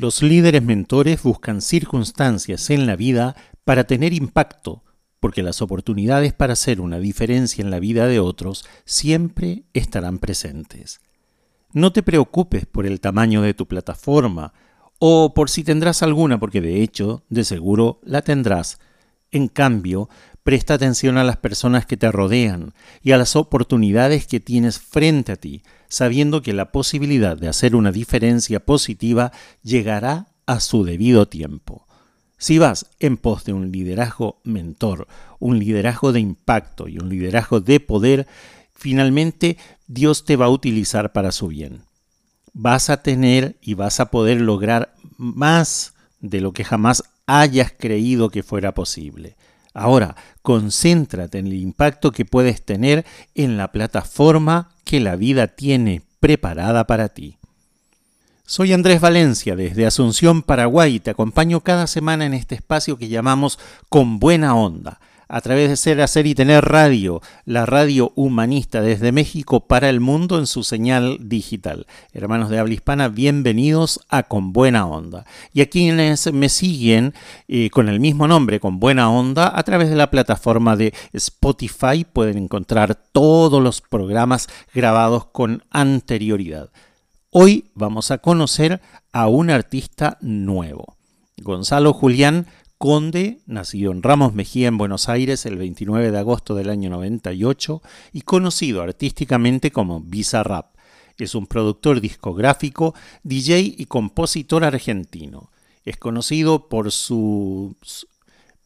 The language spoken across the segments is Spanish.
Los líderes mentores buscan circunstancias en la vida para tener impacto, porque las oportunidades para hacer una diferencia en la vida de otros siempre estarán presentes. No te preocupes por el tamaño de tu plataforma o por si tendrás alguna, porque de hecho, de seguro la tendrás. En cambio, presta atención a las personas que te rodean y a las oportunidades que tienes frente a ti, sabiendo que la posibilidad de hacer una diferencia positiva llegará a su debido tiempo. Si vas en pos de un liderazgo mentor, un liderazgo de impacto y un liderazgo de poder, finalmente Dios te va a utilizar para su bien. Vas a tener y vas a poder lograr más de lo que jamás hayas creído que fuera posible. Ahora, concéntrate en el impacto que puedes tener en la plataforma que la vida tiene preparada para ti. Soy Andrés Valencia desde Asunción, Paraguay y te acompaño cada semana en este espacio que llamamos Con Buena Onda a través de Ser, Hacer y Tener Radio, la radio humanista desde México para el mundo en su señal digital. Hermanos de habla hispana, bienvenidos a Con Buena Onda. Y a quienes me siguen eh, con el mismo nombre, Con Buena Onda, a través de la plataforma de Spotify pueden encontrar todos los programas grabados con anterioridad. Hoy vamos a conocer a un artista nuevo. Gonzalo Julián Conde, nacido en Ramos Mejía, en Buenos Aires, el 29 de agosto del año 98, y conocido artísticamente como Visa Rap. Es un productor discográfico, DJ y compositor argentino. Es conocido por sus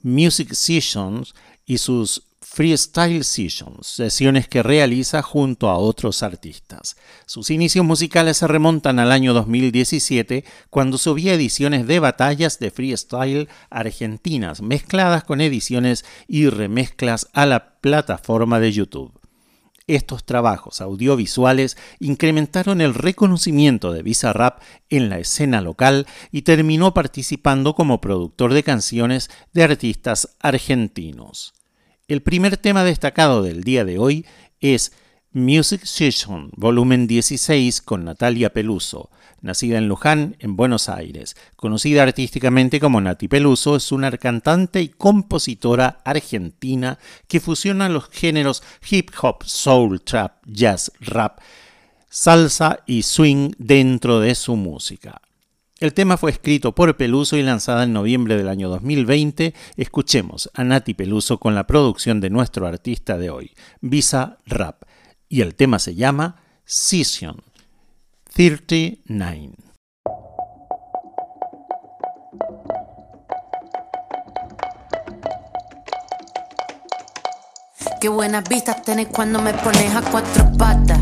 music sessions y sus Freestyle Sessions, sesiones que realiza junto a otros artistas. Sus inicios musicales se remontan al año 2017, cuando subía ediciones de batallas de freestyle argentinas, mezcladas con ediciones y remezclas a la plataforma de YouTube. Estos trabajos audiovisuales incrementaron el reconocimiento de Bizarrap en la escena local y terminó participando como productor de canciones de artistas argentinos. El primer tema destacado del día de hoy es Music Session, volumen 16, con Natalia Peluso. Nacida en Luján, en Buenos Aires, conocida artísticamente como Nati Peluso, es una cantante y compositora argentina que fusiona los géneros hip hop, soul, trap, jazz, rap, salsa y swing dentro de su música. El tema fue escrito por Peluso y lanzada en noviembre del año 2020. Escuchemos a Nati Peluso con la producción de nuestro artista de hoy, Visa Rap. Y el tema se llama Session 39. Qué buenas vistas tenés cuando me pones a cuatro patas.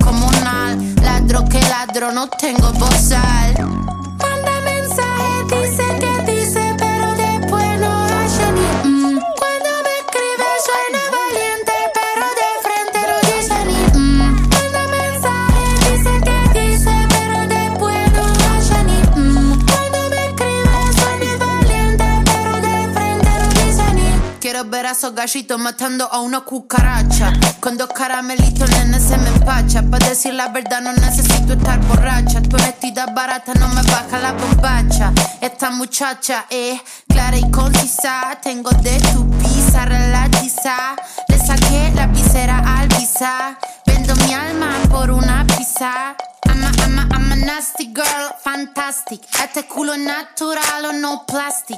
comunal. Ladro que ladro, no tengo bozal. Gallitos matando a una cucaracha. Con dos caramelitos, nene, se me empacha. Para decir la verdad, no necesito estar borracha. Tu honestidad barata no me baja la bombacha. Esta muchacha es clara y concisa. Tengo de tu pizza relatiza. Le saqué la visera al visa. Vendo mi alma por una pizza. I'm a, I'm a, I'm a nasty girl, fantastic. Este culo natural o no plastic.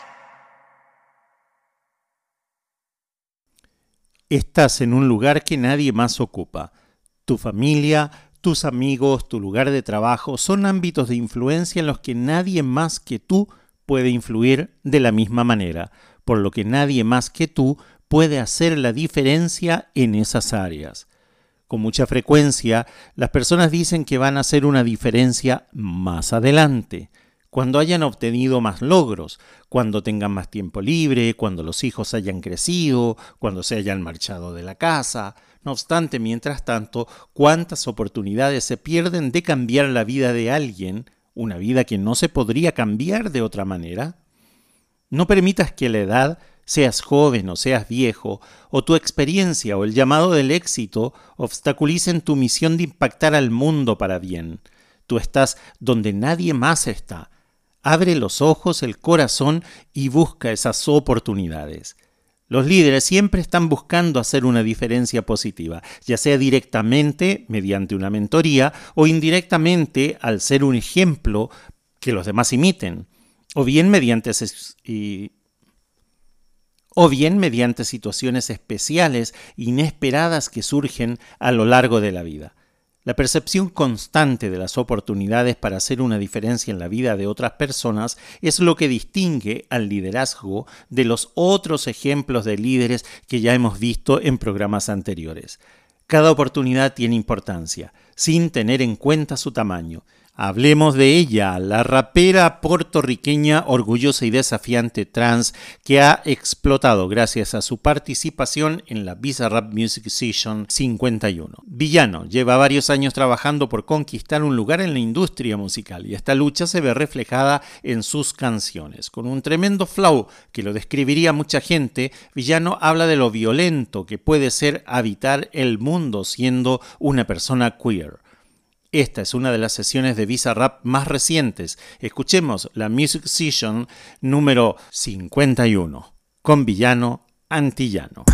Estás en un lugar que nadie más ocupa. Tu familia, tus amigos, tu lugar de trabajo son ámbitos de influencia en los que nadie más que tú puede influir de la misma manera, por lo que nadie más que tú puede hacer la diferencia en esas áreas. Con mucha frecuencia, las personas dicen que van a hacer una diferencia más adelante, cuando hayan obtenido más logros, cuando tengan más tiempo libre, cuando los hijos hayan crecido, cuando se hayan marchado de la casa. No obstante, mientras tanto, cuántas oportunidades se pierden de cambiar la vida de alguien, una vida que no se podría cambiar de otra manera. No permitas que la edad, seas joven o seas viejo, o tu experiencia o el llamado del éxito obstaculicen tu misión de impactar al mundo para bien. Tú estás donde nadie más está, Abre los ojos, el corazón y busca esas oportunidades. Los líderes siempre están buscando hacer una diferencia positiva, ya sea directamente mediante una mentoría o indirectamente al ser un ejemplo que los demás imiten, o bien mediante situaciones especiales, inesperadas que surgen a lo largo de la vida. La percepción constante de las oportunidades para hacer una diferencia en la vida de otras personas es lo que distingue al liderazgo de los otros ejemplos de líderes que ya hemos visto en programas anteriores. Cada oportunidad tiene importancia, sin tener en cuenta su tamaño, Hablemos de ella, la rapera puertorriqueña orgullosa y desafiante trans que ha explotado gracias a su participación en la Visa Rap Music Session 51. Villano lleva varios años trabajando por conquistar un lugar en la industria musical y esta lucha se ve reflejada en sus canciones. Con un tremendo flow que lo describiría mucha gente, Villano habla de lo violento que puede ser habitar el mundo siendo una persona queer. Esta es una de las sesiones de Visa Rap más recientes. Escuchemos la Music Session número 51 con Villano Antillano.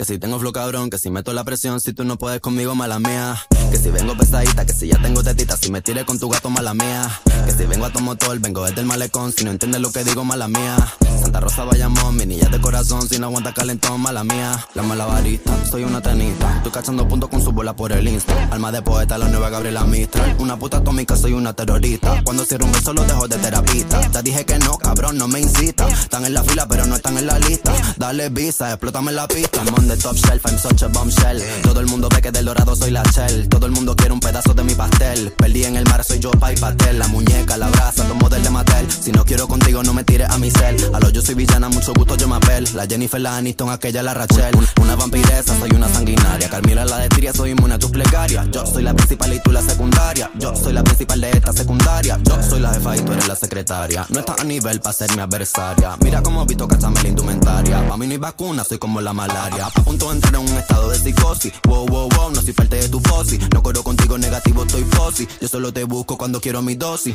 Que si tengo flow cabrón, que si meto la presión, si tú no puedes conmigo, mala mía. Que si vengo pesadita, que si ya tengo tetita, si me tire con tu gato, mala mía. Que si vengo a tu motor, vengo desde el malecón, si no entiendes lo que digo, mala mía. Santa Rosa Bayamón, mi niña de corazón, si no aguanta calentón, mala mía. La malabarista, soy una tenista, estoy cachando puntos con su bola por el insta. Alma de poeta, la nueva Gabriela Mistral. Una puta atómica, soy una terrorista. Cuando cierro un beso, lo dejo de terapista. Te dije que no, cabrón, no me incita. Están en la fila, pero no están en la lista. Dale visa, explótame la pista de top shelf, I'm such a bombshell. Todo el mundo ve que del dorado soy la shell. Todo el mundo quiere un pedazo de mi pastel. Perdí en el mar, soy yo, pa' y pastel. La muñeca, la brasa, los de Mattel. Si no quiero contigo, no me tires a mi cel. A los yo soy villana, mucho gusto yo me apel. La Jennifer, la Aniston, aquella la Rachel. Una vampiresa, soy una sanguinaria. Carmila la de Tiria, soy inmune a tus plegarias. Yo soy la principal y tú la secundaria. Yo soy la principal de esta secundaria. Yo soy la jefa y tú eres la secretaria. No estás a nivel para ser mi adversaria. Mira cómo visto cachame la indumentaria. Pa' mí no hay vacuna, soy como la malaria. A punto de entrar en un estado de psicosis. Wow, wow, wow, no soy parte de tu fosi. No corro contigo negativo, estoy posi. Yo solo te busco cuando quiero mi dosis.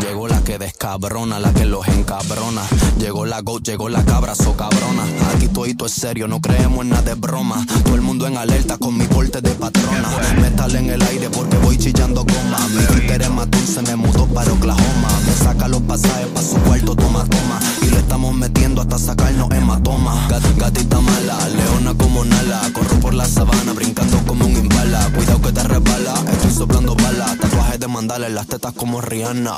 Llegó la que descabrona, la que los encabrona. Llegó la go, llegó la cabra, so cabrona. Aquí todo es serio, no creemos en nada de broma. Todo el mundo en alerta con mi corte de patrona. Metal en el aire porque voy chillando goma. Mi Twitter es más dulce, me mudó para Oklahoma. Me saca los pasajes pa' su cuarto, toma, toma. Estamos metiendo hasta sacarnos hematoma. Gat, gatita mala, leona como Nala. Corro por la sabana, brincando como un imbala. Cuidado que te resbala, estoy soplando balas. Tatuajes de mandala en las tetas como Rihanna.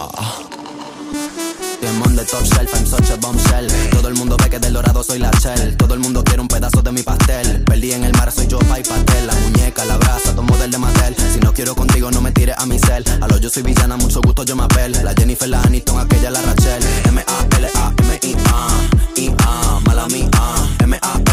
Demon de top shelf, I'm such a bombshell. Todo el mundo ve que del dorado soy la shell. Todo el mundo quiere un pedazo de mi pastel. Perdí en el mar, soy yo, pay pastel. La muñeca, la brasa, tomo del de Mattel. Si no quiero contigo, no me tires a mi cel. A lo yo soy villana, mucho gusto yo me apel. La Jennifer, la Aniston, aquella la Rachel. M-A-L-A-M-I-A. I-A, mala mía. M-A-L-A-M-I-A.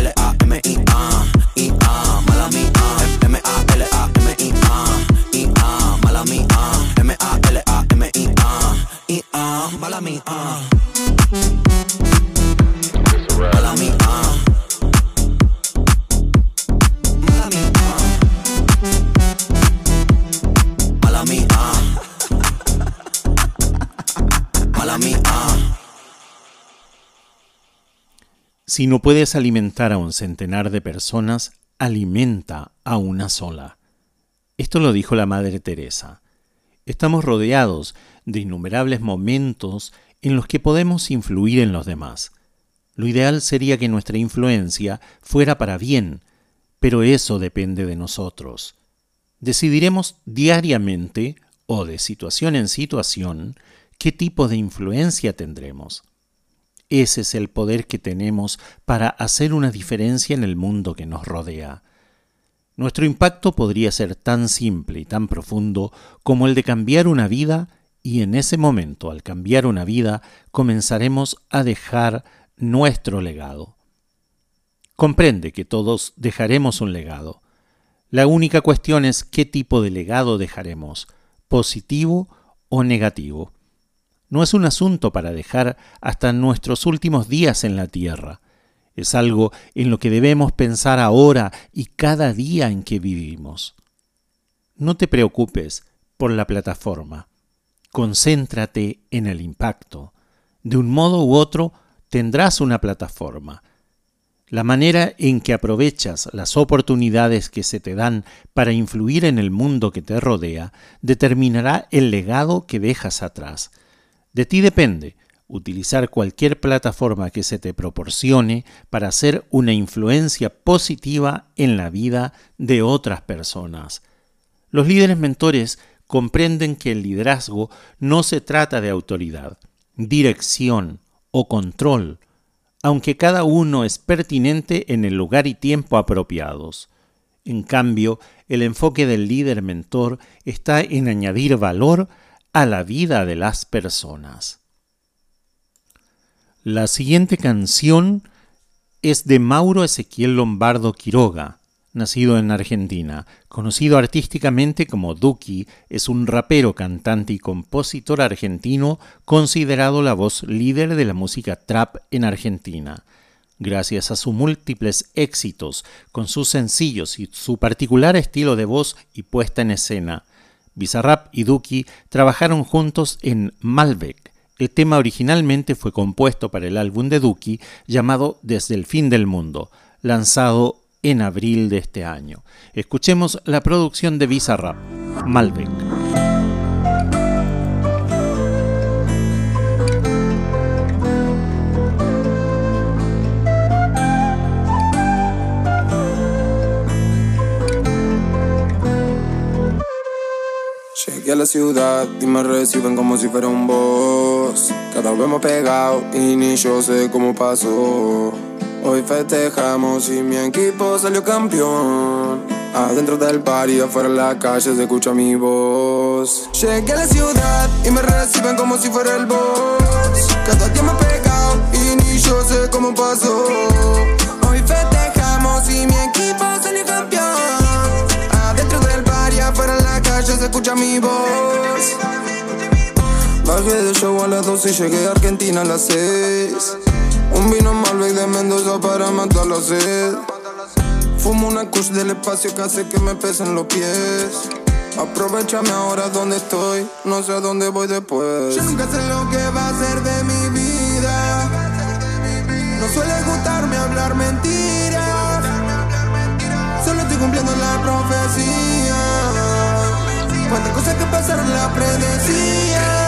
Si no puedes alimentar a un centenar de personas, alimenta a una sola. Esto lo dijo la Madre Teresa. Estamos rodeados de innumerables momentos en los que podemos influir en los demás. Lo ideal sería que nuestra influencia fuera para bien, pero eso depende de nosotros. Decidiremos diariamente o de situación en situación qué tipo de influencia tendremos. Ese es el poder que tenemos para hacer una diferencia en el mundo que nos rodea. Nuestro impacto podría ser tan simple y tan profundo como el de cambiar una vida y en ese momento, al cambiar una vida, comenzaremos a dejar nuestro legado. Comprende que todos dejaremos un legado. La única cuestión es qué tipo de legado dejaremos, positivo o negativo. No es un asunto para dejar hasta nuestros últimos días en la tierra. Es algo en lo que debemos pensar ahora y cada día en que vivimos. No te preocupes por la plataforma. Concéntrate en el impacto. De un modo u otro tendrás una plataforma. La manera en que aprovechas las oportunidades que se te dan para influir en el mundo que te rodea determinará el legado que dejas atrás. De ti depende utilizar cualquier plataforma que se te proporcione para hacer una influencia positiva en la vida de otras personas. Los líderes mentores comprenden que el liderazgo no se trata de autoridad, dirección o control, aunque cada uno es pertinente en el lugar y tiempo apropiados. En cambio, el enfoque del líder mentor está en añadir valor a la vida de las personas. La siguiente canción es de Mauro Ezequiel Lombardo Quiroga, nacido en Argentina. Conocido artísticamente como Duki, es un rapero, cantante y compositor argentino considerado la voz líder de la música trap en Argentina. Gracias a sus múltiples éxitos, con sus sencillos y su particular estilo de voz y puesta en escena, Bizarrap y Duki trabajaron juntos en Malbec. El tema originalmente fue compuesto para el álbum de Duki llamado Desde el fin del mundo, lanzado en abril de este año. Escuchemos la producción de Bizarrap, Malbec. Llegué a la ciudad y me reciben como si fuera un boss. Cada vez más pegado y ni yo sé cómo pasó. Hoy festejamos y mi equipo salió campeón. Adentro del bar y afuera en la calle se escucha mi voz. Llegué a la ciudad y me reciben como si fuera el boss. Cada día más pegado y ni yo sé cómo pasó. Hoy festejamos y mi equipo salió campeón. Adentro del bar y afuera en la calle se escucha mi voz. Bajé de show a las 12 y llegué a Argentina a las 6. Un vino Malbec de Mendoza para matar la sed. Fumo una kush del espacio que hace que me pesen los pies. Aprovechame ahora donde estoy, no sé a dónde voy después. Yo nunca sé lo que va a ser de mi vida. No suele gustarme hablar mentiras. Solo estoy cumpliendo la profecía. Cuántas cosas que pasaron la predecía.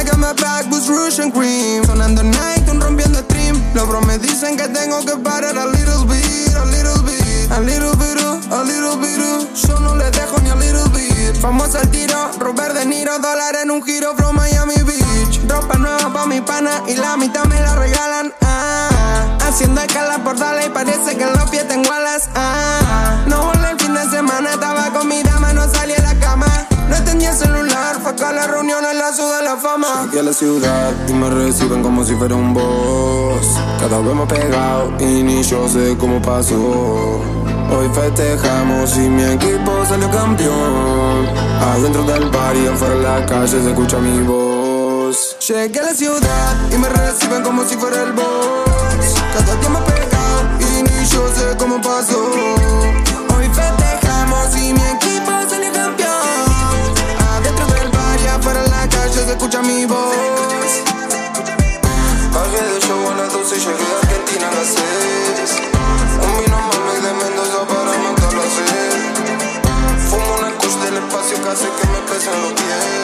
I got my back with Rouge and Cream. Sonando night, un rompiendo stream. Los bros me dicen que tengo que parar a little bit, a little bit A little bit, a little bit. Yo no le dejo ni a little bit. Vamos al tiro, Robert De Niro Dólar en un giro from Miami Beach. Ropa nueva pa' mi pana y la mitad me la regalan. Ah, Haciendo escala por Dale y parece que en los pies tengo alas. Ah, No volé el fin de semana, estaba con mi dama, no salí celular, la reunión en la de la fama. Llegué a la ciudad y me reciben como si fuera un boss. Cada vez más pegado y ni yo sé cómo pasó. Hoy festejamos y mi equipo salió campeón. Adentro del bar y afuera en la calle se escucha mi voz. Llegué a la ciudad y me reciben como si fuera el boss. Cada día más pegado y ni yo sé cómo pasó. Hoy festejamos y mi equipo se escucha mi voz. Bajé de show a las 12 y llegué a Argentina a las 6. Un vino Malbec de Mendoza para matar la sed. Fumo una kush del espacio que hace que me pesen los pies.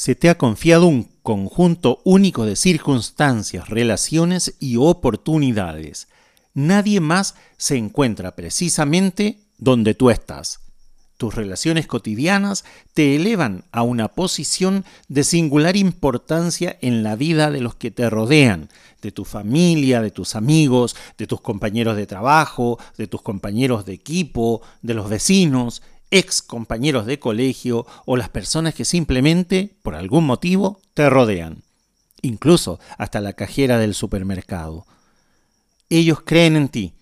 Se te ha confiado un conjunto único de circunstancias, relaciones y oportunidades. Nadie más se encuentra precisamente donde tú estás. Tus relaciones cotidianas te elevan a una posición de singular importancia en la vida de los que te rodean, de tu familia, de tus amigos, de tus compañeros de trabajo, de tus compañeros de equipo, de los vecinos, ex compañeros de colegio o las personas que simplemente, por algún motivo, te rodean. Incluso hasta la cajera del supermercado. Ellos creen en ti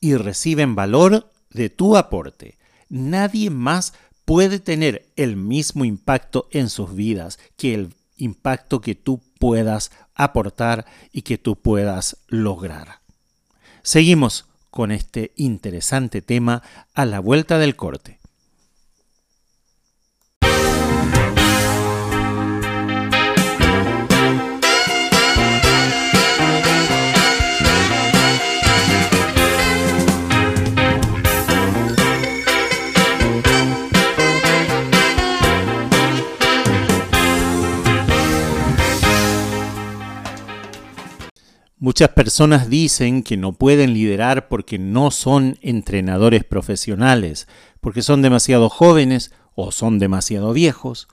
y reciben valor de tu aporte. Nadie más puede tener el mismo impacto en sus vidas que el impacto que tú puedas aportar y que tú puedas lograr. Seguimos con este interesante tema a la vuelta del corte. Muchas personas dicen que no pueden liderar porque no son entrenadores profesionales, porque son demasiado jóvenes o son demasiado viejos.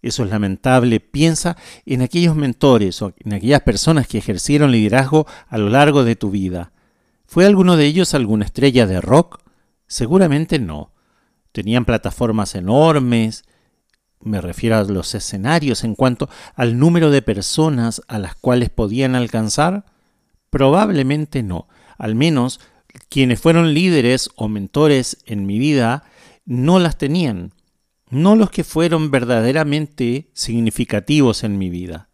Eso es lamentable. Piensa en aquellos mentores o en aquellas personas que ejercieron liderazgo a lo largo de tu vida. ¿Fue alguno de ellos alguna estrella de rock? Seguramente no. Tenían plataformas enormes, me refiero a los escenarios en cuanto al número de personas a las cuales podían alcanzar. Probablemente no. Al menos quienes fueron líderes o mentores en mi vida no las tenían. No los que fueron verdaderamente significativos en mi vida.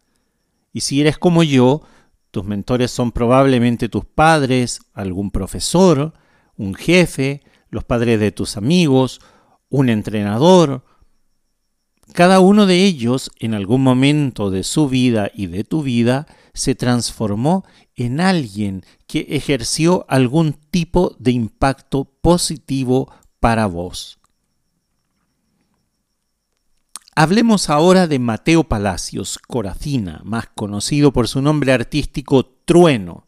Y si eres como yo, tus mentores son probablemente tus padres, algún profesor, un jefe, los padres de tus amigos, un entrenador, Cada uno de ellos, en algún momento de su vida y de tu vida, se transformó en alguien que ejerció algún tipo de impacto positivo para vos. Hablemos ahora de Mateo Palacios, Coracina, más conocido por su nombre artístico Trueno.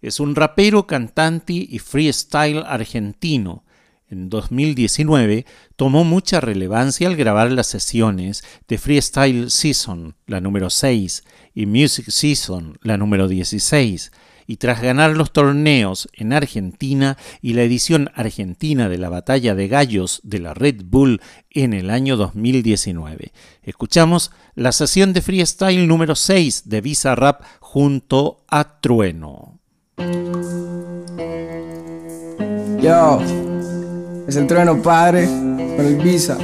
Es un rapero, cantante y freestyle argentino en 2019, tomó mucha relevancia al grabar las sesiones de Freestyle Season, la número 6, y Music Season, la número 16, y tras ganar los torneos en Argentina y la edición argentina de la Batalla de Gallos de la Red Bull en el año 2019. Escuchamos la sesión de freestyle número 6 de Visa Rap junto a Trueno. Es el trueno padre con el visa.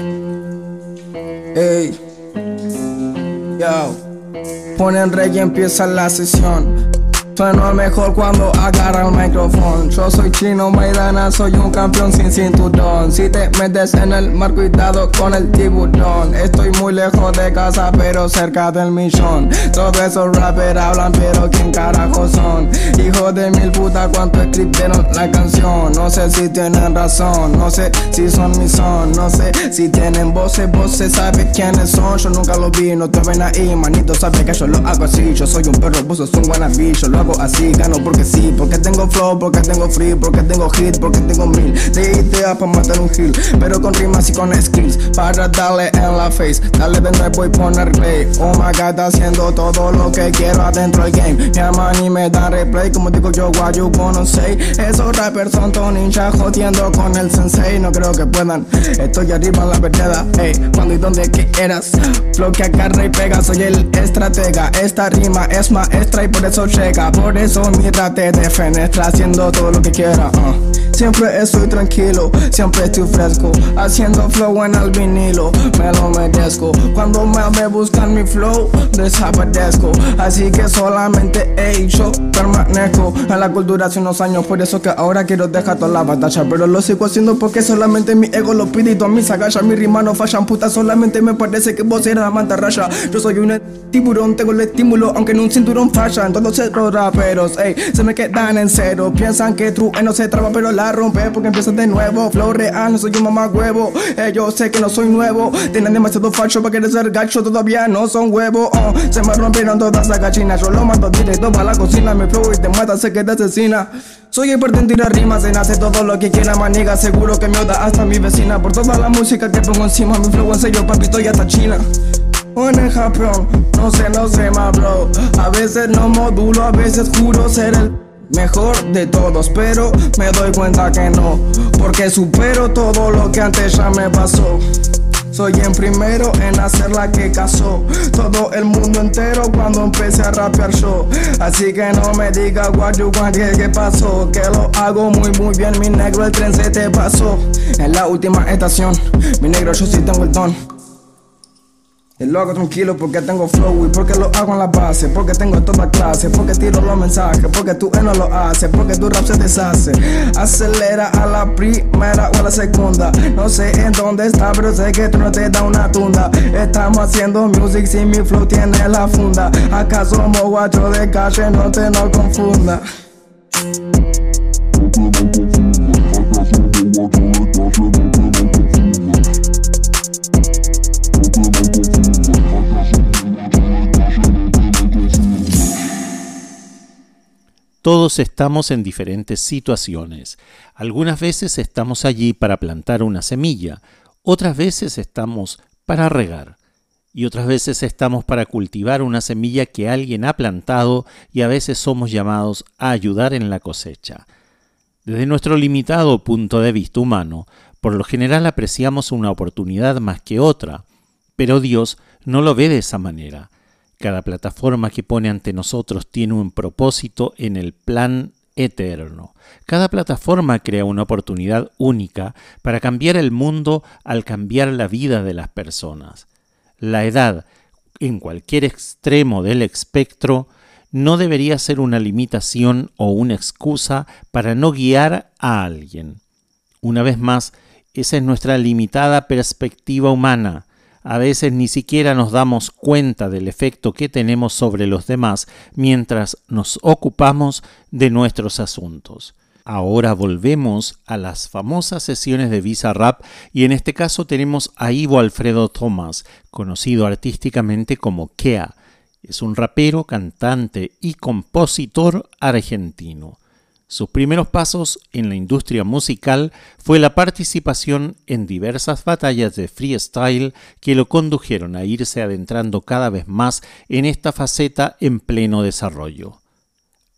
Ey, yo. Ponen rey y empieza la sesión. Sueno mejor cuando agarra el micrófono. Yo soy chino, Maidana, soy un campeón sin cinturón. Si te metes en el mar, cuidado con el tiburón. Estoy muy lejos de casa, pero cerca del millón. Todos esos rappers hablan, pero ¿quién carajo son? Hijo de mil putas, ¿cuánto escribieron la canción? No sé si tienen razón, no sé si son mi son. No sé si tienen voces, voces, sabes quiénes son. Yo nunca lo vi, no te ven ahí, manito, sabes que yo lo hago así. Yo soy un perro, vos sos un lo así, gano porque sí, porque tengo flow, porque tengo free, porque tengo hit, porque tengo mil de ideas para matar un hill, pero con rimas y con skills, para darle en la face, dale de nuevo y poner play. Oh my god, haciendo todo lo que quiero adentro del game. Mi y me da replay, como digo yo, what you wanna say. Esos rappers son todo ninja jodiendo con el sensei, no creo que puedan. Estoy arriba en la vereda, hey, cuando y donde quieras. Flow que agarra y pega, soy el estratega. Esta rima es maestra y por eso llega. Por eso mírate de fenestra haciendo todo lo que quiera. Uh. Siempre estoy tranquilo, siempre estoy fresco. Haciendo flow en el vinilo, me lo merezco. Cuando me buscan mi flow, desaparezco. Así que solamente he hecho permanezco en la cultura hace unos años. Por eso que ahora quiero dejar toda la batalla. Pero lo sigo haciendo porque solamente mi ego lo pide y todas mis agallas. Mi rima no fallan, puta. Solamente me parece que vos eres la mantarraya. Yo soy un tiburón, tengo el estímulo, aunque en un cinturón fallan. Todos esos raperos, ey, se me quedan en cero. Piensan que true no se traba, pero la rompe porque empiezan de nuevo. Flow real, no soy un mamá huevo. Eh, yo sé que no soy nuevo. Tienen demasiado facho para querer ser gacho, todavía no son huevos. Oh, se me rompieron todas las gallinas. Yo lo mando directo para la cocina. Me flow y te mata, sé que te asesina. Soy el en tirar rimas, en hace todo lo que quiera, maniga. Seguro que me oda hasta mi vecina. Por toda la música que pongo encima, mi flow en sello, papi, estoy hasta China. En Japón, no sé, no sé, más bro. A veces no modulo, a veces juro ser el mejor de todos, pero me doy cuenta que no, porque supero todo lo que antes ya me pasó. Soy el primero en hacer la que casó todo el mundo entero cuando empecé a rapear show. Así que no me diga what you want, que, pasó. Que lo hago muy muy bien, mi negro, el tren se te pasó. En la última estación, mi negro, yo sí tengo el don. Y lo hago tranquilo porque tengo flow y porque lo hago en la base, porque tengo toda clase, porque tiro los mensajes, porque tú no lo haces, porque tu rap se deshace. Acelera a la primera o a la segunda. No sé en dónde está, pero sé que tú no te da una tunda. Estamos haciendo music si mi flow tiene la funda. Acaso somos guacho de calle, no te no confunda. Todos estamos en diferentes situaciones. Algunas veces estamos allí para plantar una semilla, otras veces estamos para regar y otras veces estamos para cultivar una semilla que alguien ha plantado y a veces somos llamados a ayudar en la cosecha. Desde nuestro limitado punto de vista humano, por lo general apreciamos una oportunidad más que otra, pero Dios no lo ve de esa manera. Cada plataforma que pone ante nosotros tiene un propósito en el plan eterno. Cada plataforma crea una oportunidad única para cambiar el mundo al cambiar la vida de las personas. La edad, en cualquier extremo del espectro, no debería ser una limitación o una excusa para no guiar a alguien. Una vez más, esa es nuestra limitada perspectiva humana A veces ni siquiera nos damos cuenta del efecto que tenemos sobre los demás mientras nos ocupamos de nuestros asuntos. Ahora volvemos a las famosas sesiones de Visa Rap y en este caso tenemos a Ivo Alfredo Thomas, conocido artísticamente como Kea. Es un rapero, cantante y compositor argentino. Sus primeros pasos en la industria musical fue la participación en diversas batallas de freestyle que lo condujeron a irse adentrando cada vez más en esta faceta en pleno desarrollo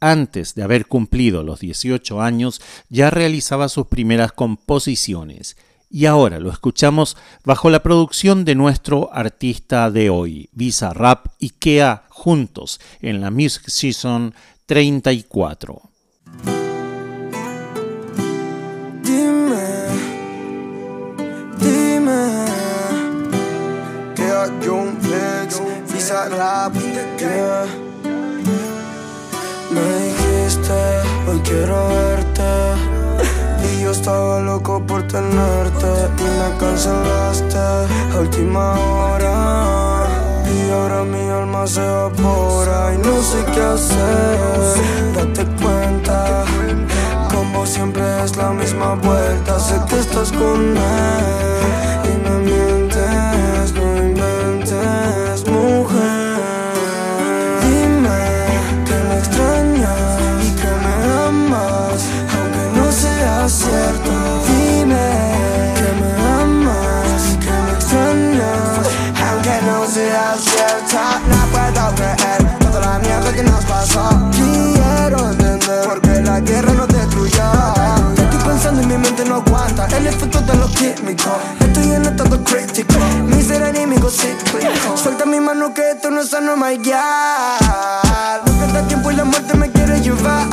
antes de haber cumplido los 18 años, ya realizaba sus primeras composiciones. Y ahora lo escuchamos bajo la producción de nuestro artista de hoy, Visa Rap y Kea, juntos en la Music Season 34. Me dijiste, hoy quiero verte. Y yo estaba loco por tenerte. Y me cancelaste a última hora. Y ahora mi alma se evapora. Y no sé qué hacer. Date cuenta. Como siempre es la misma vuelta. Sé que estás con él. Aguanta el efecto de los químicos. Estoy en estado crítico, mi ser enemigo cíclico. Suelta mi mano que esto no es sano, my God. No queda tiempo y la muerte me quiere llevar.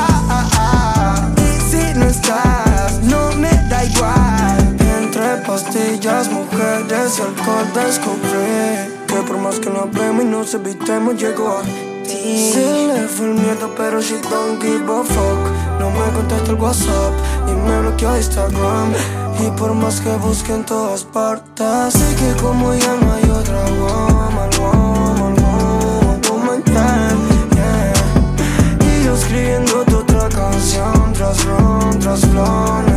Y si no estás no me da igual. Entre pastillas, mujeres y alcohol descubrí que por más que no hablemos y nos evitemos, llegó a ti. Se le fue el miedo, pero she don't give a fuck. No me contesta el WhatsApp y me bloqueó Instagram. Y por más que busque en todas partes, sé que como ya no hay otra woman, woman, woman, woman, yeah, yeah. Y yo escribiendo otra canción tras ron, tras flones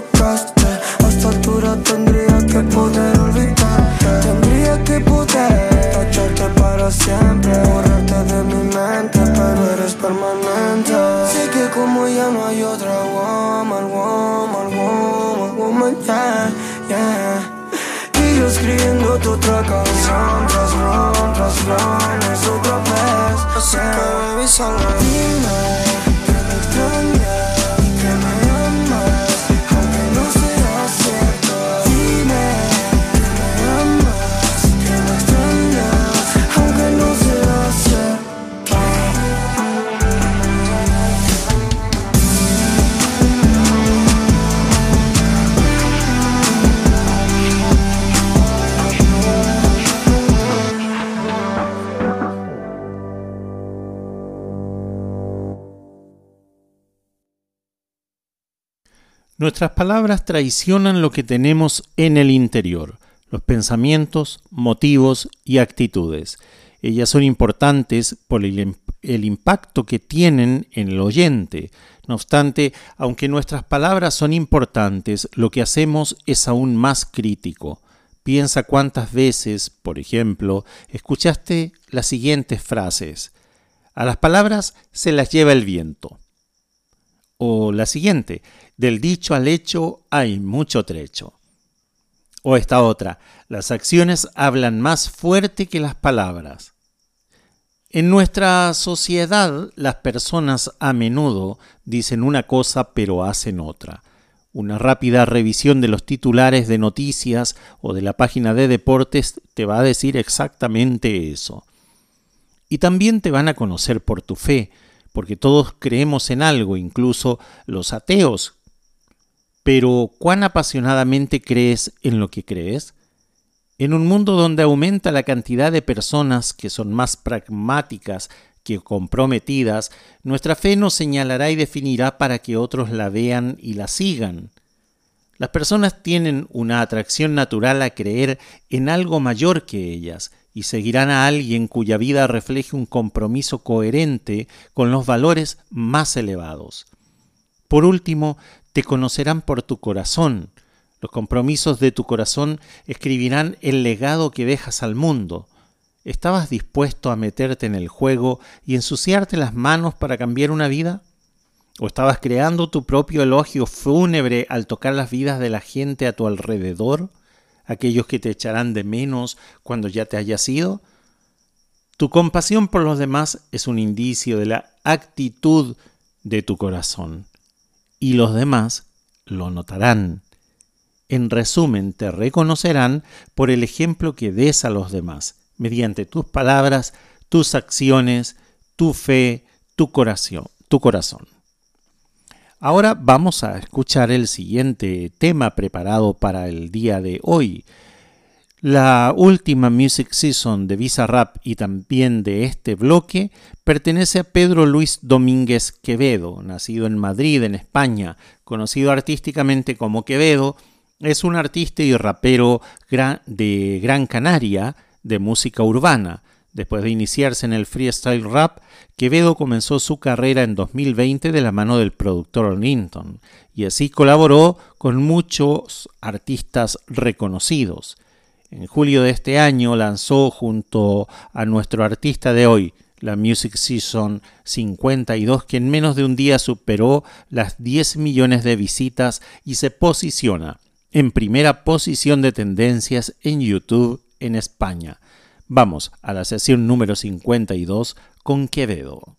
también palabras traicionan lo que tenemos en el interior, los pensamientos, motivos y actitudes. Ellas son importantes por el, el, impacto que tienen en el oyente. No obstante, aunque nuestras palabras son importantes, lo que hacemos es aún más crítico. Piensa cuántas veces, por ejemplo, escuchaste las siguientes frases. A las palabras se las lleva el viento. O la siguiente, del dicho al hecho hay mucho trecho. O esta otra, las acciones hablan más fuerte que las palabras. En nuestra sociedad las personas a menudo dicen una cosa pero hacen otra. Una rápida revisión de los titulares de noticias o de la página de deportes te va a decir exactamente eso. Y también te van a conocer por tu fe, porque todos creemos en algo, incluso los ateos. Pero ¿cuán apasionadamente crees en lo que crees? En un mundo donde aumenta la cantidad de personas que son más pragmáticas que comprometidas, nuestra fe nos señalará y definirá para que otros la vean y la sigan. Las personas tienen una atracción natural a creer en algo mayor que ellas y seguirán a alguien cuya vida refleje un compromiso coherente con los valores más elevados. Por último, te conocerán por tu corazón. Los compromisos de tu corazón escribirán el legado que dejas al mundo. ¿Estabas dispuesto a meterte en el juego y ensuciarte las manos para cambiar una vida? ¿O estabas creando tu propio elogio fúnebre al tocar las vidas de la gente a tu alrededor? ¿Aquellos que te echarán de menos cuando ya te hayas ido? Tu compasión por los demás es un indicio de la actitud de tu corazón. Y los demás lo notarán. En resumen, te reconocerán por el ejemplo que des a los demás mediante tus palabras, tus acciones, tu fe, tu corazón. Tu corazón. Ahora vamos a escuchar el siguiente tema preparado para el día de hoy. La última Music Season de Visa Rap y también de este bloque pertenece a Pedro Luis Domínguez Quevedo, nacido en Madrid, en España, conocido artísticamente como Quevedo, es un artista y rapero de Gran Canaria, de música urbana. Después de iniciarse en el freestyle rap, Quevedo comenzó su carrera en 2020 de la mano del productor Linton, y así colaboró con muchos artistas reconocidos. En julio de este año lanzó junto a nuestro artista de hoy, la Music Season 52, que en menos de un día superó las 10 millones de visitas y se posiciona en primera posición de tendencias en YouTube en España. Vamos a la sesión número 52 con Quevedo.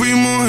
fuimos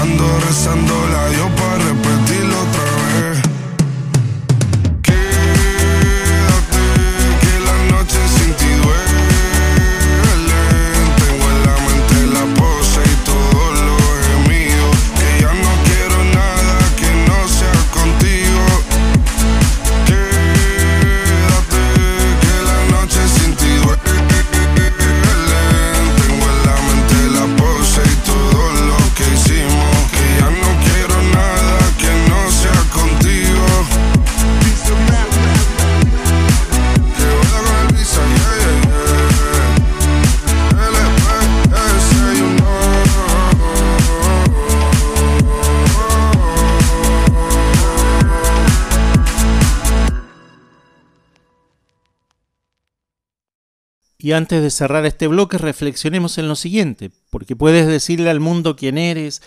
Ando rezando la Dios para repetirlo Y antes de cerrar este bloque, reflexionemos en lo siguiente, porque puedes decirle al mundo quién eres,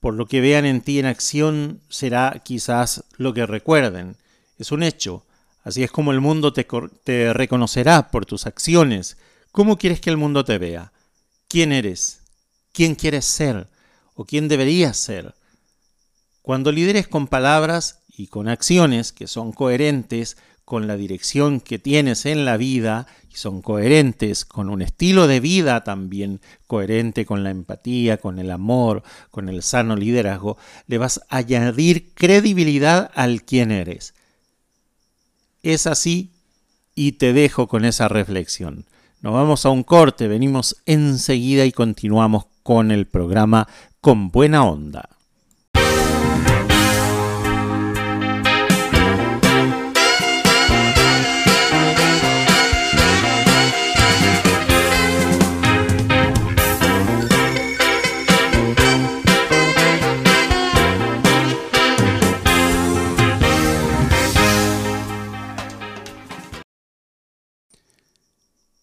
por lo que vean en ti en acción será quizás lo que recuerden. Es un hecho. Así es como el mundo te, te, reconocerá por tus acciones. ¿Cómo quieres que el mundo te vea? ¿Quién eres? ¿Quién quieres ser? ¿O quién deberías ser? Cuando lideres con palabras y con acciones que son coherentes con la dirección que tienes en la vida y son coherentes con un estilo de vida también coherente con la empatía, con el amor, con el sano liderazgo, le vas a añadir credibilidad al quien eres. Es así y te dejo con esa reflexión. Nos vamos a un corte, venimos enseguida y continuamos con el programa con buena onda.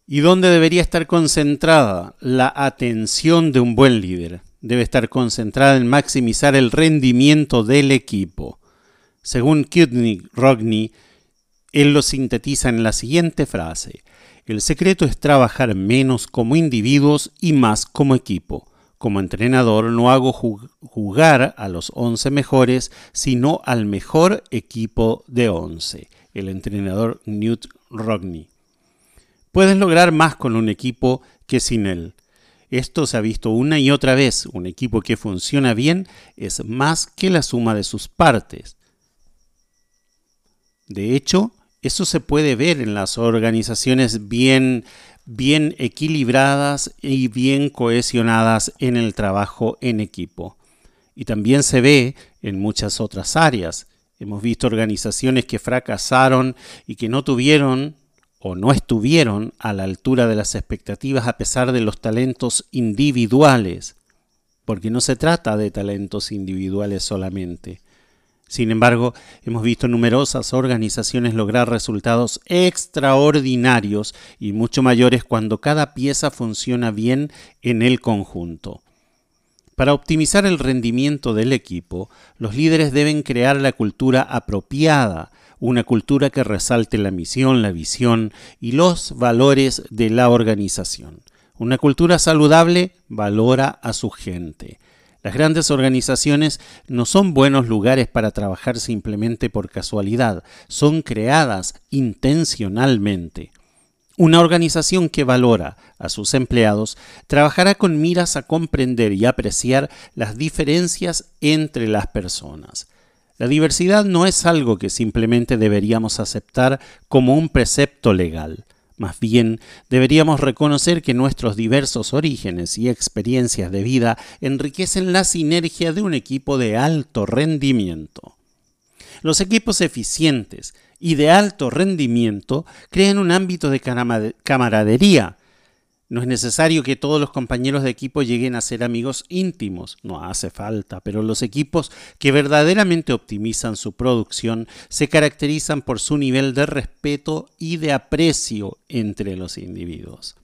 ¿Y dónde debería estar concentrada la atención de un buen líder? Debe estar concentrada en maximizar el rendimiento del equipo. Según Kutnik Rogney, él lo sintetiza en la siguiente frase. El secreto es trabajar menos como individuos y más como equipo. Como entrenador no hago jugar a los 11 mejores, sino al mejor equipo de 11. El entrenador Newt Rogney. Puedes lograr más con un equipo que sin él. Esto se ha visto una y otra vez. Un equipo que funciona bien es más que la suma de sus partes. De hecho, eso se puede ver en las organizaciones bien, bien equilibradas y bien cohesionadas en el trabajo en equipo. Y también se ve en muchas otras áreas. Hemos visto organizaciones que fracasaron y que no tuvieron o no estuvieron a la altura de las expectativas a pesar de los talentos individuales, porque no se trata de talentos individuales solamente. Sin embargo, hemos visto numerosas organizaciones lograr resultados extraordinarios y mucho mayores cuando cada pieza funciona bien en el conjunto. Para optimizar el rendimiento del equipo, los líderes deben crear la cultura apropiada una cultura que resalte la misión, la visión y los valores de la organización. Una cultura saludable valora a su gente. Las grandes organizaciones no son buenos lugares para trabajar simplemente por casualidad, son creadas intencionalmente. Una organización que valora a sus empleados trabajará con miras a comprender y apreciar las diferencias entre las personas. La diversidad no es algo que simplemente deberíamos aceptar como un precepto legal. Más bien, deberíamos reconocer que nuestros diversos orígenes y experiencias de vida enriquecen la sinergia de un equipo de alto rendimiento. Los equipos eficientes y de alto rendimiento crean un ámbito de camaradería, no es necesario que todos los compañeros de equipo lleguen a ser amigos íntimos, no hace falta, pero los equipos que verdaderamente optimizan su producción se caracterizan por su nivel de respeto y de aprecio entre los individuos.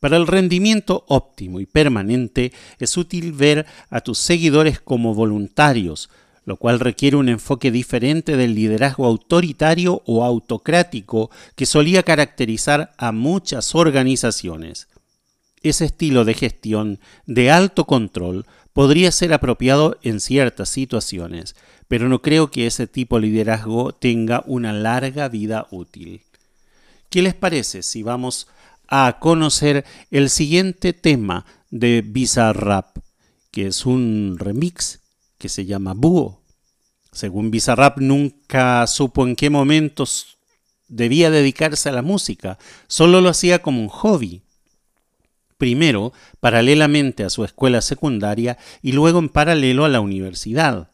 Para el rendimiento óptimo y permanente es útil ver a tus seguidores como voluntarios, lo cual requiere un enfoque diferente del liderazgo autoritario o autocrático que solía caracterizar a muchas organizaciones. Ese estilo de gestión de alto control podría ser apropiado en ciertas situaciones, pero no creo que ese tipo de liderazgo tenga una larga vida útil. ¿Qué les parece si vamos a conocer el siguiente tema de Bizarrap, que es un remix que se llama Búho? Según Bizarrap, nunca supo en qué momentos debía dedicarse a la música, solo lo hacía como un hobby. Primero, paralelamente a su escuela secundaria y luego en paralelo a la universidad.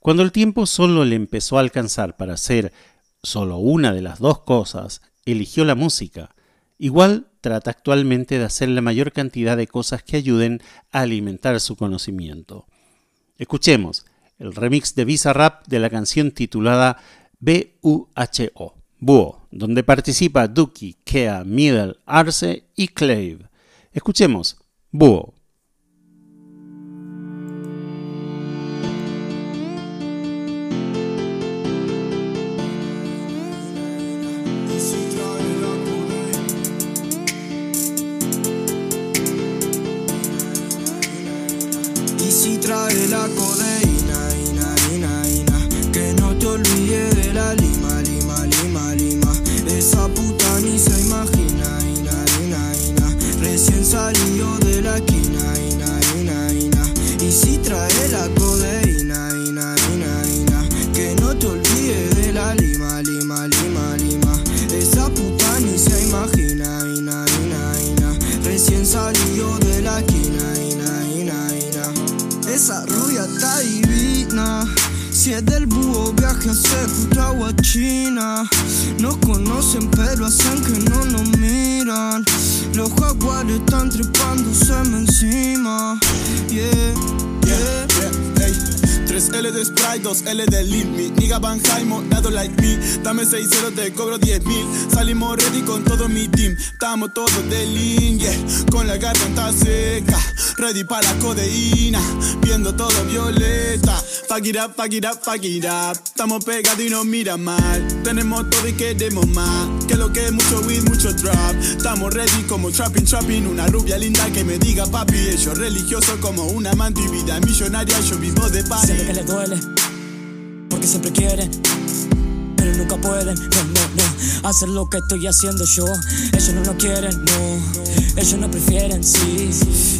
Cuando el tiempo solo le empezó a alcanzar para hacer solo una de las dos cosas, eligió la música. Igual trata actualmente de hacer la mayor cantidad de cosas que ayuden a alimentar su conocimiento. Escuchemos el remix de Visa Rap de la canción titulada BUHO. Búho, donde participa Duki, Kea, Middle, Arce y Clave. Escuchemos Búho. Trae la conocen, pero hacen que no nos miran. Los jaguares están trepándose encima. Yeah, yeah. Yeah, ey. 3L de Sprite, 2L de Limp Mi nigga Van Jaimo, dado like me. Dame 6 ceros, te cobro 10 mil. Salimos ready con todo mi team. Estamos todos de lean, yeah. Con la garganta seca Ready para la codeína. Viendo todo violeta. Fuck it up, fuck it up, fuck it up. Estamos pegados y no mira mal Tenemos todo y queremos más. Que lo que es mucho weed, mucho drop Estamos ready como trapping, trapping. Una rubia linda que me diga papi Yo religioso como una amante y vida millonaria. Yo vivo de party Sé que les duele, porque siempre quieren, pero nunca pueden, hacer lo que estoy haciendo yo. Ellos no nos quieren, no, ellos no prefieren, sí.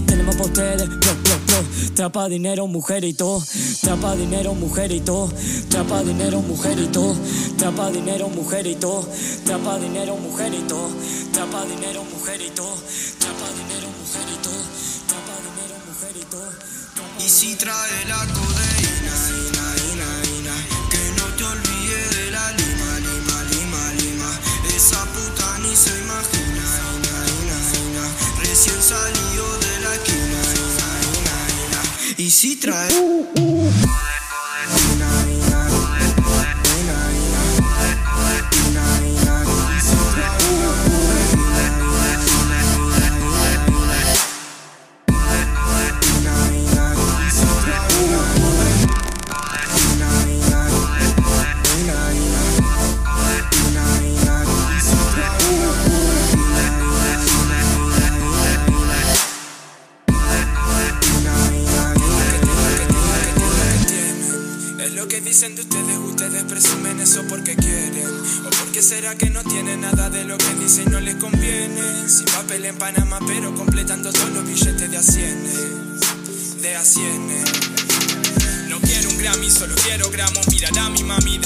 Tenemos pa' ustedes, blo, blo, blo. Trapa dinero, mujer y todo, trapa dinero, mujer y todo, trapa dinero, mujer y todo, trapa dinero, mujer y todo, trapa dinero, mujer y todo, trapa dinero, mujer y todo, trapa dinero, mujer y todo, trapa dinero, mujer y todo. Y si trae la codeína, Recién salió de la esquina, ina, ina, ina. Y si trae.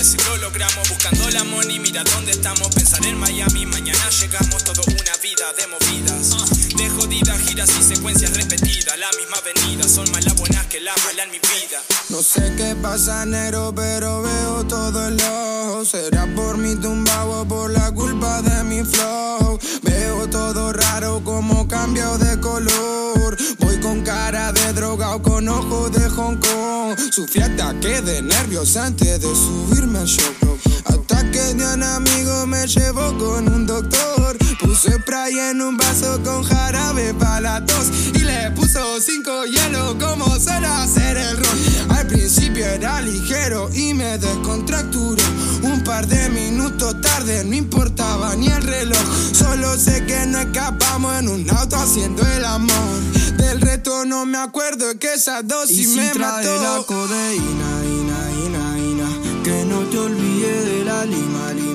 De seguro logramos. Buscando la money, mira dónde estamos. Pensar en Miami, mañana llegamos. Todo una vida de movidas. Giras y secuencias repetidas. La misma avenida, son más las buenas que las malas en mi vida. No sé qué pasa negro, pero veo todo el ojo. Será por mi tumbao o por la culpa de mi flow. Veo todo raro como cambio de color. Voy con cara de drogado, con ojos de Hong Kong. Sufrí ataque de nervios antes de subirme al show. Ataque de un amigo me llevó con un doctor. Spray en un vaso con jarabe para la tos. Y le puso cinco hielos como suele hacer el ron. Al principio era ligero y me descontracturó. Un par de minutos tarde, no importaba ni el reloj. Solo sé que no escapamos en un auto haciendo el amor. Del resto no me acuerdo que esa dosis Y si me mató. la codeína, ina, ina, ina, que no te olvides de la lima, lima.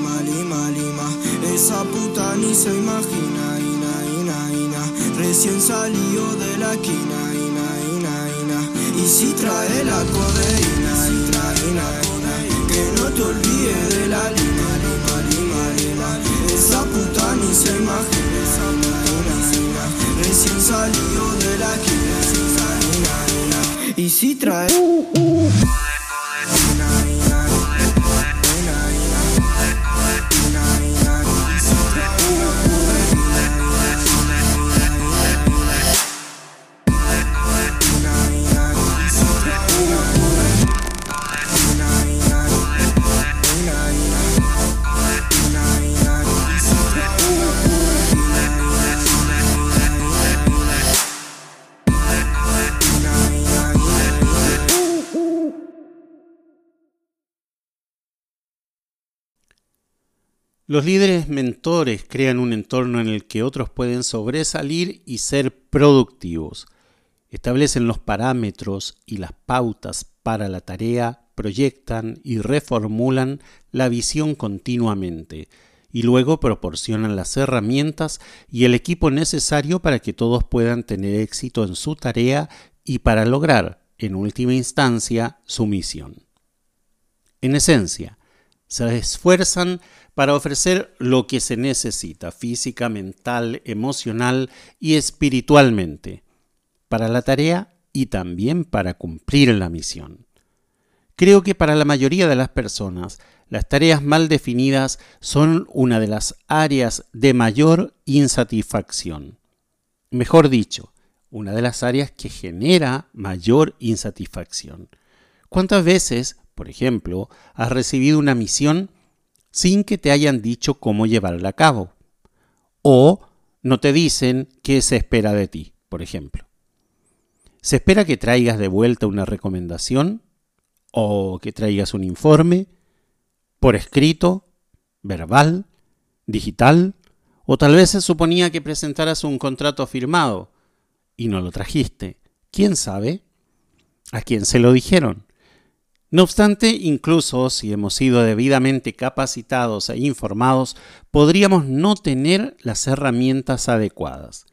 Esa puta ni se imagina, ina, ina, ina. Recién salió de la esquina, ina, ina, ina. Y si trae la codeína, ina, ina, ina, que no te olvides de la lima, lima, lima, lima. Esa puta ni se imagina, ina, ina, ina. Recién salió de la esquina, ina, ina, ina. Y si trae. Los líderes mentores crean un entorno en el que otros pueden sobresalir y ser productivos. Establecen los parámetros y las pautas para la tarea, proyectan y reformulan la visión continuamente y luego proporcionan las herramientas y el equipo necesario para que todos puedan tener éxito en su tarea y para lograr, en última instancia, su misión. En esencia, se esfuerzan para ofrecer lo que se necesita física, mental, emocional y espiritualmente para la tarea y también para cumplir la misión. Creo que para la mayoría de las personas, las tareas mal definidas son una de las áreas de mayor insatisfacción. Mejor dicho, una de las áreas que genera mayor insatisfacción. ¿Cuántas veces, por ejemplo, has recibido una misión sin que te hayan dicho cómo llevarla a cabo. O no te dicen qué se espera de ti, por ejemplo. ¿Se espera que traigas de vuelta una recomendación? ¿O que traigas un informe? ¿Por escrito? ¿Verbal? ¿Digital? O tal vez se suponía que presentaras un contrato firmado y no lo trajiste. ¿Quién sabe? ¿A quién se lo dijeron? No obstante, incluso si hemos sido debidamente capacitados e informados, podríamos no tener las herramientas adecuadas.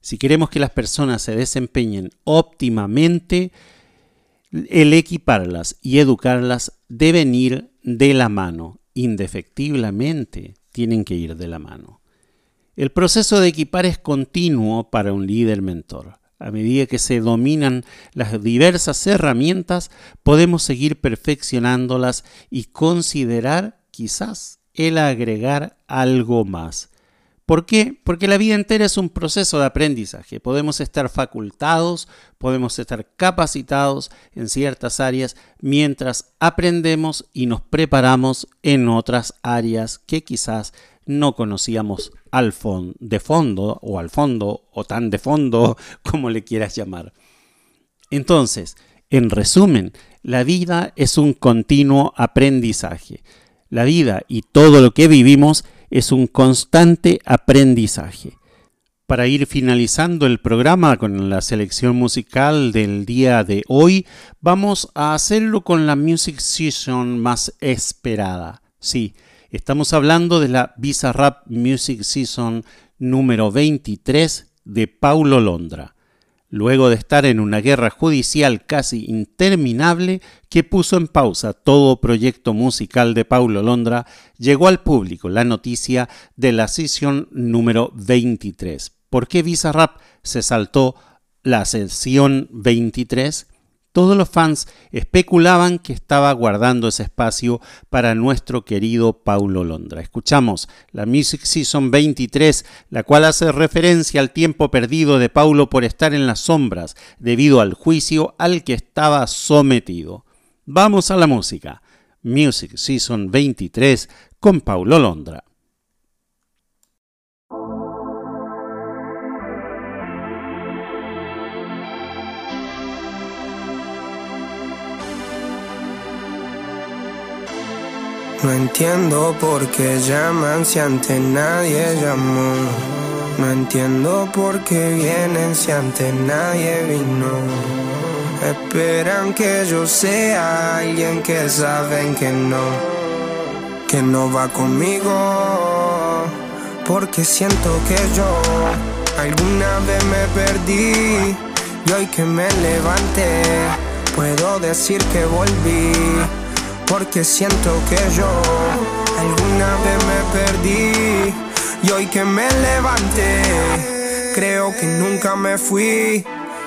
Si queremos que las personas se desempeñen óptimamente, el equiparlas y educarlas deben ir de la mano, indefectiblemente tienen que ir de la mano. El proceso de equipar es continuo para un líder mentor. A medida que se dominan las diversas herramientas, podemos seguir perfeccionándolas y considerar quizás el agregar algo más. ¿Por qué? Porque la vida entera es un proceso de aprendizaje. Podemos estar facultados, podemos estar capacitados en ciertas áreas mientras aprendemos y nos preparamos en otras áreas que quizás no conocíamos al fondo, de fondo o al fondo o tan de fondo como le quieras llamar. Entonces, en resumen, la vida es un continuo aprendizaje. La vida y todo lo que vivimos es un constante aprendizaje. Para ir finalizando el programa con la selección musical del día de hoy, vamos a hacerlo con la Music Season más esperada. Sí, Estamos hablando de la Visa Rap Music Season número 23 de Paulo Londra, luego de estar en una guerra judicial casi interminable que puso en pausa todo proyecto musical de Paulo Londra, llegó al público la noticia de la sesión número 23. ¿Por qué Visa Rap se saltó la sesión 23? Todos los fans especulaban que estaba guardando ese espacio para nuestro querido Paulo Londra. Escuchamos la Music Season 23, la cual hace referencia al tiempo perdido de Paulo por estar en las sombras debido al juicio al que estaba sometido. Vamos a la música. Music Season 23 con Paulo Londra. No entiendo por qué llaman si antes nadie llamó. No entiendo por qué vienen si antes nadie vino. Esperan que yo sea alguien que saben que no, que no va conmigo. Porque siento que yo alguna vez me perdí y hoy que me levanté puedo decir que volví porque siento que yo alguna vez me perdí y hoy que me levanté, creo que nunca me fui.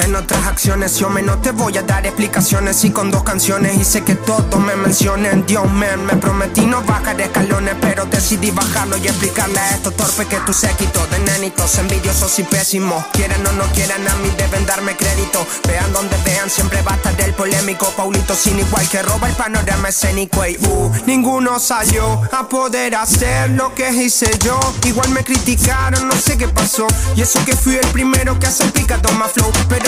En otras acciones yo me no te voy a dar explicaciones. Y con dos canciones hice que todos me mencionen. Dios man, me prometí no bajar escalones pero decidí bajarlo y explicarle a estos torpes que tú séquito de nenitos envidiosos y pésimos. Quieran o no quieran a mí deben darme crédito. Vean donde vean siempre va a estar el polémico. Paulito sin igual que roba el panorama escénico. Y uh, ninguno salió a poder hacer lo que hice yo. Igual me criticaron, no sé qué pasó. Y eso que fui el primero que hace picado más flow. Pero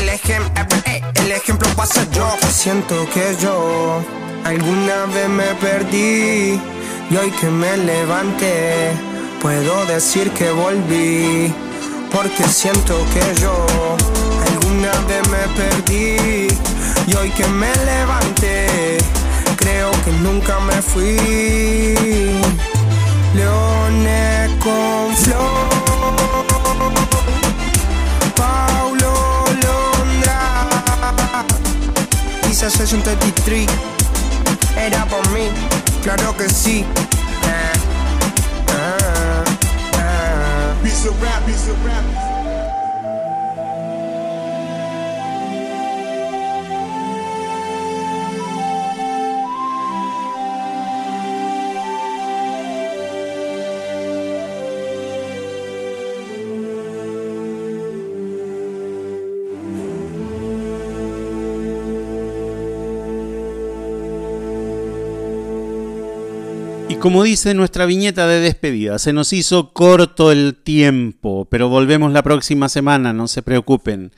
el ejemplo, el ejemplo va a ser yo. Siento que yo alguna vez me perdí y hoy que me levanté puedo decir que volví. Porque siento que yo alguna vez me perdí y hoy que me levanté creo que nunca me fui. Leones con. Paulo Quizás Session 33. Era por mí, claro que sí. Ah, ah, ah. Piece of rap, piece of rap. Como dice nuestra viñeta de despedida, se nos hizo corto el tiempo, pero volvemos la próxima semana, no se preocupen.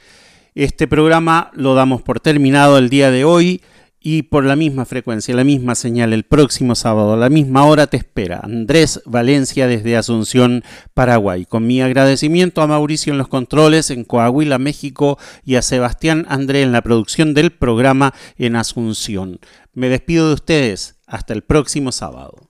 Este programa lo damos por terminado el día de hoy y por la misma frecuencia, la misma señal, el próximo sábado, a la misma hora te espera Andrés Valencia desde Asunción, Paraguay. Con mi agradecimiento a Mauricio en los controles en Coahuila, México y a Sebastián André en la producción del programa en Asunción. Me despido de ustedes. Hasta el próximo sábado.